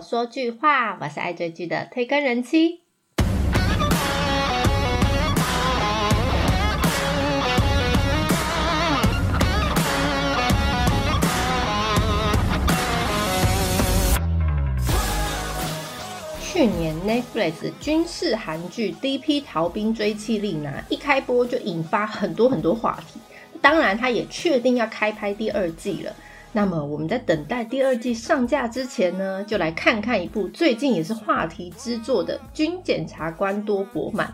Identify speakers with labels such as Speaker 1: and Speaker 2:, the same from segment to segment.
Speaker 1: 说句话，我是爱追剧的推更人妻。去年 Netflix 军事韩剧《D.P. 逃兵追妻令》呢，一开播就引发很多很多话题。当然，他也确定要开拍第二季了。那么我们在等待第二季上架之前呢，就来看看一部最近也是话题之作的《军检察官多伯曼》。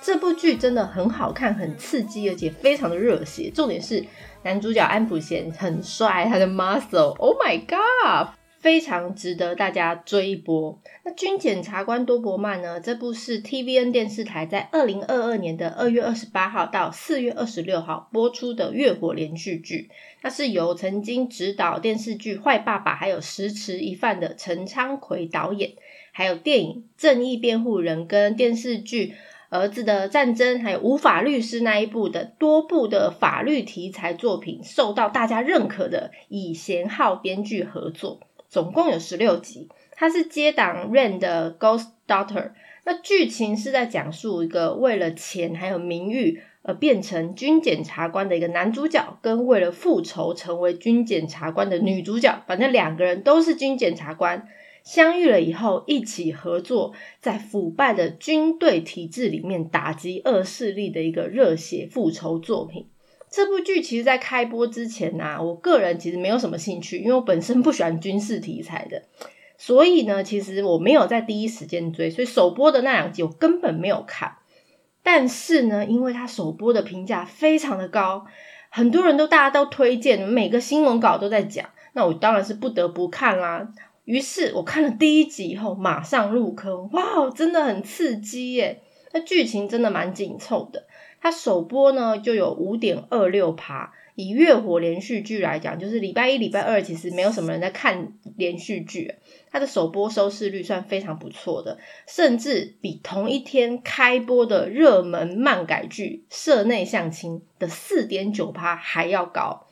Speaker 1: 这部剧真的很好看，很刺激，而且非常的热血。重点是男主角安普贤很帅，他的 muscle，Oh my god！非常值得大家追一波。那《军检察官多伯曼》呢？这部是 TVN 电视台在二零二二年的二月二十八号到四月二十六号播出的月火连续剧。那是由曾经执导电视剧《坏爸爸》还有《十池一饭》的陈昌奎导演，还有电影《正义辩护人》跟电视剧《儿子的战争》还有《无法律师》那一部的多部的法律题材作品受到大家认可的以贤浩编剧合作。总共有十六集，它是接档 Rain 的 Ghost Daughter。那剧情是在讲述一个为了钱还有名誉而变成军检察官的一个男主角，跟为了复仇成为军检察官的女主角，反正两个人都是军检察官，相遇了以后一起合作，在腐败的军队体制里面打击恶势力的一个热血复仇作品。这部剧其实，在开播之前呢，我个人其实没有什么兴趣，因为我本身不喜欢军事题材的，所以呢，其实我没有在第一时间追，所以首播的那两集我根本没有看。但是呢，因为它首播的评价非常的高，很多人都大家都推荐，每个新闻稿都在讲，那我当然是不得不看啦。于是我看了第一集以后，马上入坑，哇，真的很刺激耶！那剧情真的蛮紧凑的。它首播呢就有五点二六趴，以月火连续剧来讲，就是礼拜一、礼拜二其实没有什么人在看连续剧，它的首播收视率算非常不错的，甚至比同一天开播的热门漫改剧《社内相亲》的四点九趴还要高。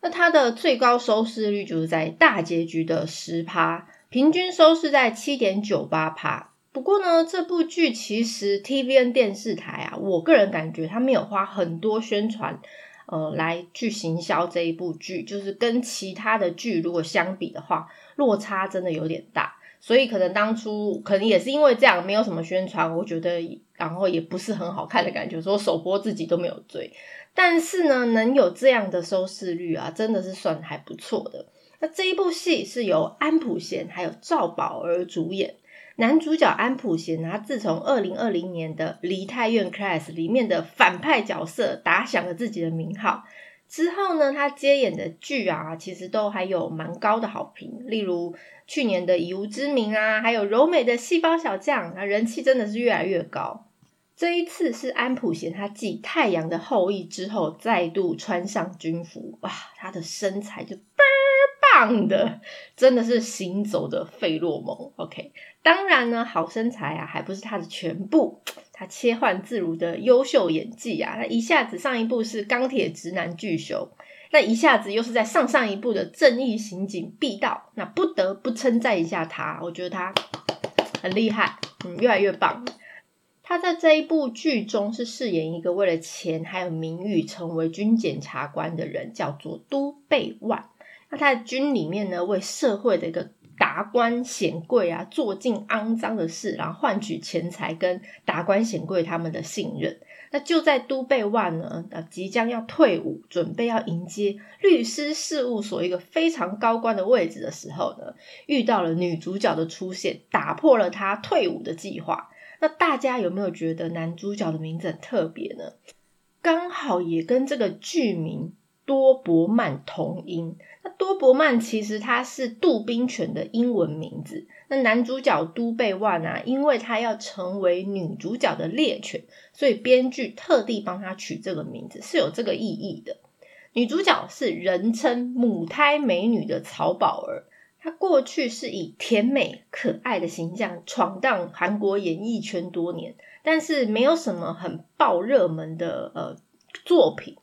Speaker 1: 那它的最高收视率就是在大结局的十趴，平均收视在七点九八趴。不过呢，这部剧其实 TVN 电视台啊，我个人感觉他没有花很多宣传，呃，来去行销这一部剧，就是跟其他的剧如果相比的话，落差真的有点大。所以可能当初可能也是因为这样，没有什么宣传，我觉得然后也不是很好看的感觉，说首播自己都没有追。但是呢，能有这样的收视率啊，真的是算还不错的。那这一部戏是由安普贤还有赵宝儿主演。男主角安普贤，他自从二零二零年的《梨泰院 Class》里面的反派角色打响了自己的名号之后呢，他接演的剧啊，其实都还有蛮高的好评。例如去年的《以无之名》啊，还有柔美的《细胞小将》，啊，人气真的是越来越高。这一次是安普贤他继《太阳的后裔》之后再度穿上军服，哇，他的身材就棒的，真的是行走的费洛蒙。OK。当然呢，好身材啊，还不是他的全部。他切换自如的优秀演技啊，那一下子上一部是钢铁直男巨雄，那一下子又是在上上一部的正义刑警必到，那不得不称赞一下他，我觉得他很厉害，嗯，越来越棒。他在这一部剧中是饰演一个为了钱还有名誉成为军检察官的人，叫做都贝万。那他在军里面呢，为社会的一个。达官显贵啊，做尽肮脏的事，然后换取钱财跟达官显贵他们的信任。那就在都贝万呢，呃，即将要退伍，准备要迎接律师事务所一个非常高官的位置的时候呢，遇到了女主角的出现，打破了他退伍的计划。那大家有没有觉得男主角的名字很特别呢？刚好也跟这个剧名。多伯曼同音，那伯曼其实他是杜宾犬的英文名字。那男主角都贝万啊，因为他要成为女主角的猎犬，所以编剧特地帮他取这个名字，是有这个意义的。女主角是人称母胎美女的曹宝儿，她过去是以甜美可爱的形象闯荡韩国演艺圈多年，但是没有什么很爆热门的呃作品。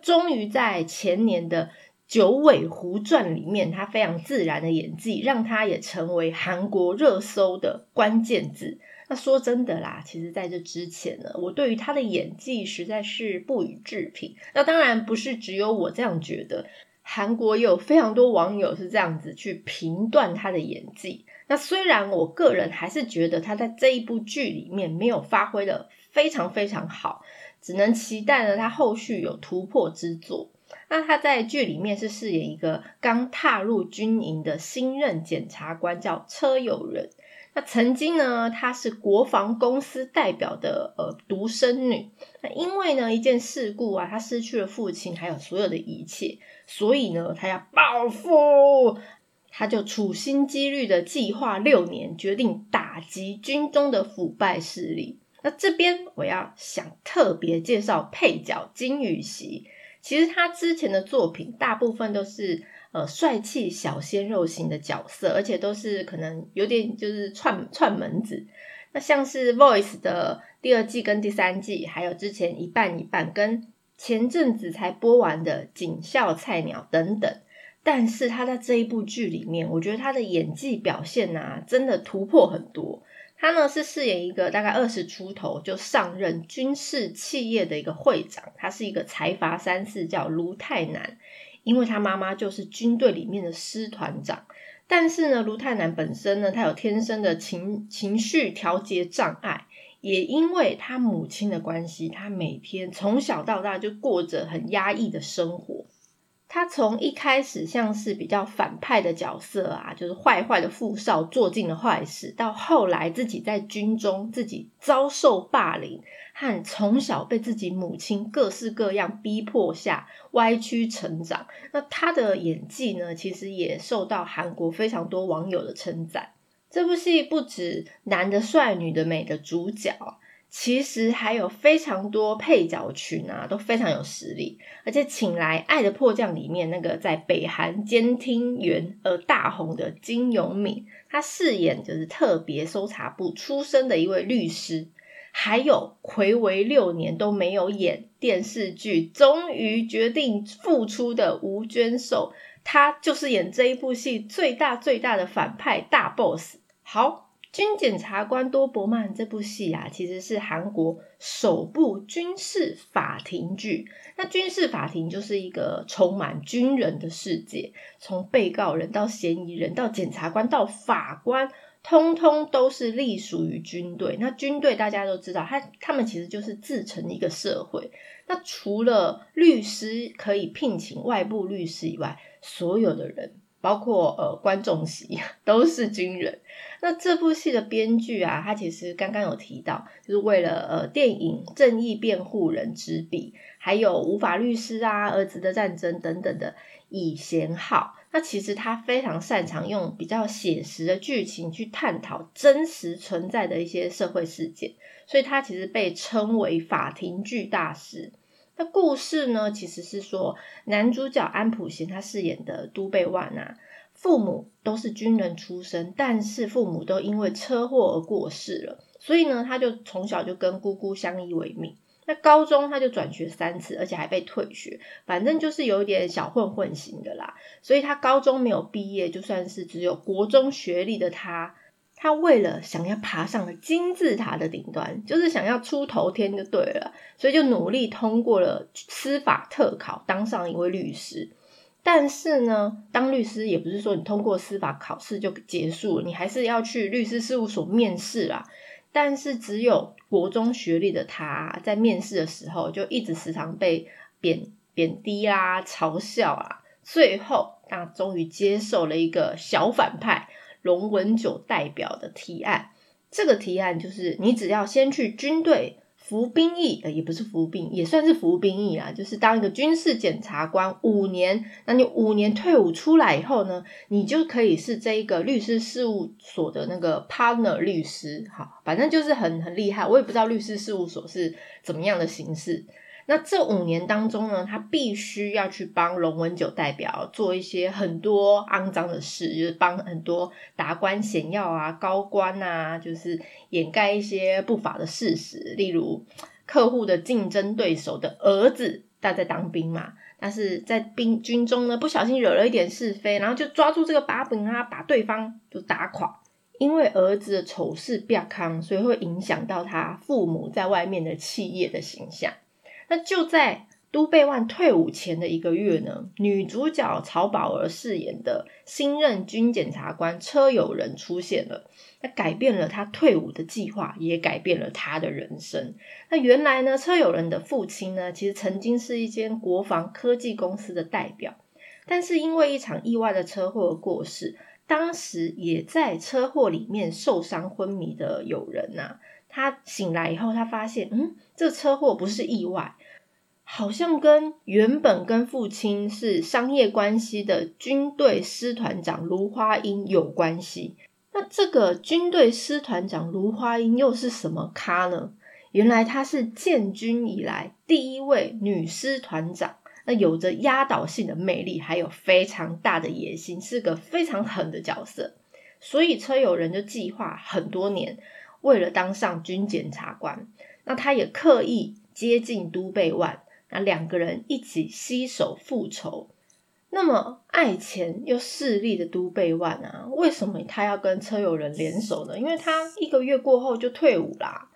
Speaker 1: 终于在前年的九尾狐传》里面他非常自然的演技，让他也成为韩国热搜的关键字。那说真的啦，其实在这之前呢，我对于他的演技实在是不予置评。那当然不是只有我这样觉得，韩国有非常多网友是这样子去评断他的演技。那虽然我个人还是觉得他在这一部剧里面没有发挥的非常非常好，只能期待呢他后续有突破之作。那他在剧里面是饰演一个刚踏入军营的新任检察官，叫车友人。那曾经呢，她是国防公司代表的呃独生女。那因为呢一件事故啊，她失去了父亲，还有所有的一切，所以呢，她要报复。她就处心积虑的计划六年，决定打击军中的腐败势力。那这边我要想特别介绍配角金宇熙。其实他之前的作品大部分都是。呃，帅气小鲜肉型的角色，而且都是可能有点就是串串门子。那像是《Voice》的第二季跟第三季，还有之前一半一半，跟前阵子才播完的《警校菜鸟》等等。但是他在这一部剧里面，我觉得他的演技表现啊，真的突破很多。他呢是饰演一个大概二十出头就上任军事企业的一个会长，他是一个财阀三世，叫卢泰南。因为他妈妈就是军队里面的师团长，但是呢，卢泰南本身呢，他有天生的情情绪调节障碍，也因为他母亲的关系，他每天从小到大就过着很压抑的生活。他从一开始像是比较反派的角色啊，就是坏坏的富少做尽了坏事，到后来自己在军中自己遭受霸凌，和从小被自己母亲各式各样逼迫下歪曲成长。那他的演技呢，其实也受到韩国非常多网友的称赞。这部戏不止男的帅、女的美的主角。其实还有非常多配角群啊，都非常有实力，而且请来《爱的迫降》里面那个在北韩监听员而大红的金永敏，他饰演就是特别搜查部出身的一位律师。还有魁违六年都没有演电视剧，终于决定复出的吴娟寿，他就是演这一部戏最大最大的反派大 boss。好。《军检察官多伯曼》这部戏啊，其实是韩国首部军事法庭剧。那军事法庭就是一个充满军人的世界，从被告人到嫌疑人到检察官到法官，通通都是隶属于军队。那军队大家都知道，他他们其实就是自成一个社会。那除了律师可以聘请外部律师以外，所有的人。包括呃观众席 都是军人。那这部戏的编剧啊，他其实刚刚有提到，就是为了呃电影《正义辩护人之笔》，还有《无法律师》啊，《儿子的战争》等等的以贤浩。那其实他非常擅长用比较写实的剧情去探讨真实存在的一些社会事件，所以他其实被称为法庭剧大师。那故事呢，其实是说男主角安普贤他饰演的都贝万啊，父母都是军人出身，但是父母都因为车祸而过世了，所以呢，他就从小就跟姑姑相依为命。那高中他就转学三次，而且还被退学，反正就是有点小混混型的啦。所以他高中没有毕业，就算是只有国中学历的他。他为了想要爬上了金字塔的顶端，就是想要出头天就对了，所以就努力通过了司法特考，当上一位律师。但是呢，当律师也不是说你通过司法考试就结束，你还是要去律师事务所面试啦。但是只有国中学历的他，在面试的时候就一直时常被贬贬低啦、嘲笑啊。最后，他终于接受了一个小反派。龙文九代表的提案，这个提案就是你只要先去军队服兵役，呃，也不是服兵，也算是服兵役啦，就是当一个军事检察官五年。那你五年退伍出来以后呢，你就可以是这一个律师事务所的那个 partner 律师，好，反正就是很很厉害。我也不知道律师事务所是怎么样的形式。那这五年当中呢，他必须要去帮龙文九代表做一些很多肮脏的事，就是帮很多达官显要啊、高官啊，就是掩盖一些不法的事实，例如客户的竞争对手的儿子他在当兵嘛，但是在兵军中呢，不小心惹了一点是非，然后就抓住这个把柄啊，把对方就打垮。因为儿子的丑事不要康，所以会影响到他父母在外面的企业的形象。那就在。都贝万退伍前的一个月呢，女主角曹宝儿饰演的新任军检察官车友人出现了，那改变了他退伍的计划，也改变了他的人生。那原来呢，车友人的父亲呢，其实曾经是一间国防科技公司的代表，但是因为一场意外的车祸而过世。当时也在车祸里面受伤昏迷的友人呐，他醒来以后，他发现，嗯，这车祸不是意外。好像跟原本跟父亲是商业关系的军队师团长卢花英有关系。那这个军队师团长卢花英又是什么咖呢？原来她是建军以来第一位女师团长，那有着压倒性的魅力，还有非常大的野心，是个非常狠的角色。所以车友人就计划很多年，为了当上军检察官，那他也刻意接近都贝万。那两个人一起携手复仇，那么爱钱又势利的都贝万啊，为什么他要跟车友人联手呢？因为他一个月过后就退伍啦。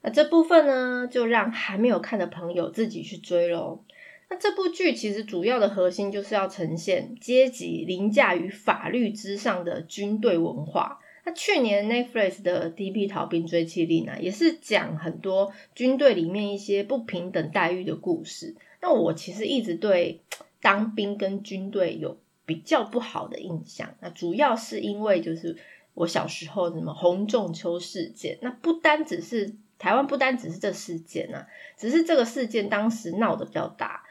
Speaker 1: 那这部分呢，就让还没有看的朋友自己去追喽。那这部剧其实主要的核心就是要呈现阶级凌驾于法律之上的军队文化。那去年 Netflix 的《DP 逃兵追妻令》呢，也是讲很多军队里面一些不平等待遇的故事。那我其实一直对当兵跟军队有比较不好的印象。那主要是因为就是我小时候什么洪仲秋事件，那不单只是台湾，不单只是这事件啊，只是这个事件当时闹得比较大。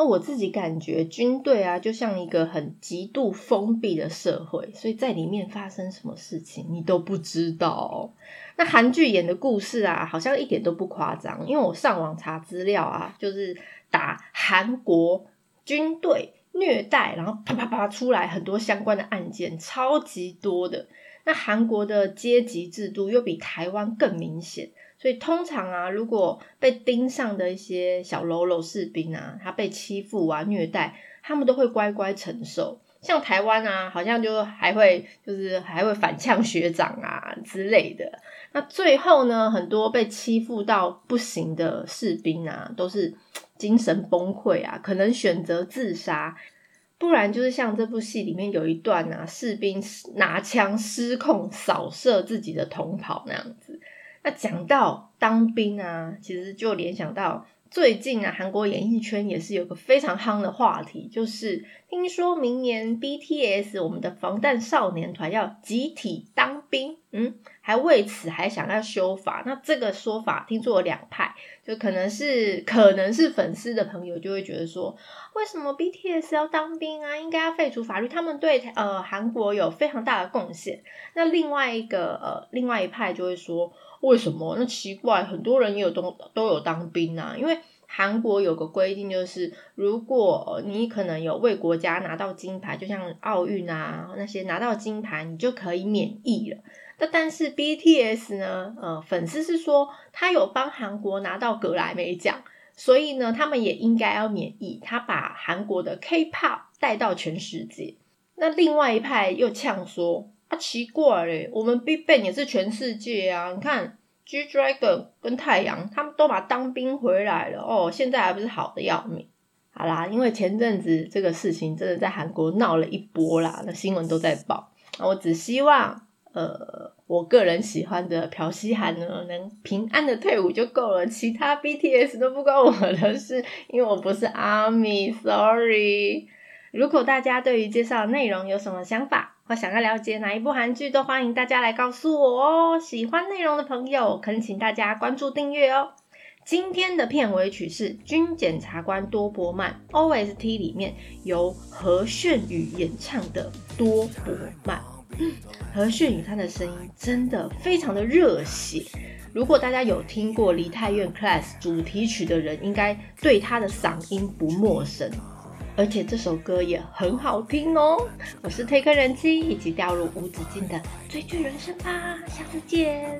Speaker 1: 那我自己感觉军队啊，就像一个很极度封闭的社会，所以在里面发生什么事情你都不知道。那韩剧演的故事啊，好像一点都不夸张，因为我上网查资料啊，就是打韩国军队虐待，然后啪啪啪出来很多相关的案件，超级多的。那韩国的阶级制度又比台湾更明显。所以通常啊，如果被盯上的一些小喽啰士兵啊，他被欺负啊、虐待，他们都会乖乖承受。像台湾啊，好像就还会就是还会反呛学长啊之类的。那最后呢，很多被欺负到不行的士兵啊，都是精神崩溃啊，可能选择自杀，不然就是像这部戏里面有一段啊，士兵拿枪失控扫射自己的同袍那样子。那讲到当兵啊，其实就联想到最近啊，韩国演艺圈也是有个非常夯的话题，就是听说明年 BTS 我们的防弹少年团要集体当兵，嗯，还为此还想要修法。那这个说法听说有两派，就可能是可能是粉丝的朋友就会觉得说，为什么 BTS 要当兵啊？应该要废除法律，他们对呃韩国有非常大的贡献。那另外一个呃另外一派就会说。为什么？那奇怪，很多人也有都都有当兵啊。因为韩国有个规定，就是如果你可能有为国家拿到金牌，就像奥运啊那些拿到金牌，你就可以免疫了。那但是 BTS 呢？呃，粉丝是说他有帮韩国拿到格莱美奖，所以呢，他们也应该要免疫。他把韩国的 K-pop 带到全世界。那另外一派又呛说。啊，奇怪嘞，我们 BigBang 也是全世界啊！你看 G Dragon 跟太阳，他们都把当兵回来了哦，现在还不是好的要命。好啦，因为前阵子这个事情真的在韩国闹了一波啦，那新闻都在报。我只希望，呃，我个人喜欢的朴熙涵呢，能平安的退伍就够了，其他 BTS 都不关我的事，因为我不是 ARMY，Sorry。如果大家对于介绍内容有什么想法，或想要了解哪一部韩剧，都欢迎大家来告诉我哦。喜欢内容的朋友，恳请大家关注订阅哦。今天的片尾曲是《军检察官多伯曼》OST 里面由何炫宇演唱的《多伯曼》。何炫宇他的声音真的非常的热血，如果大家有听过《梨泰院 Class》主题曲的人，应该对他的嗓音不陌生。而且这首歌也很好听哦！我是推坑人妻，一起掉入无止境的追剧人生吧！下次见。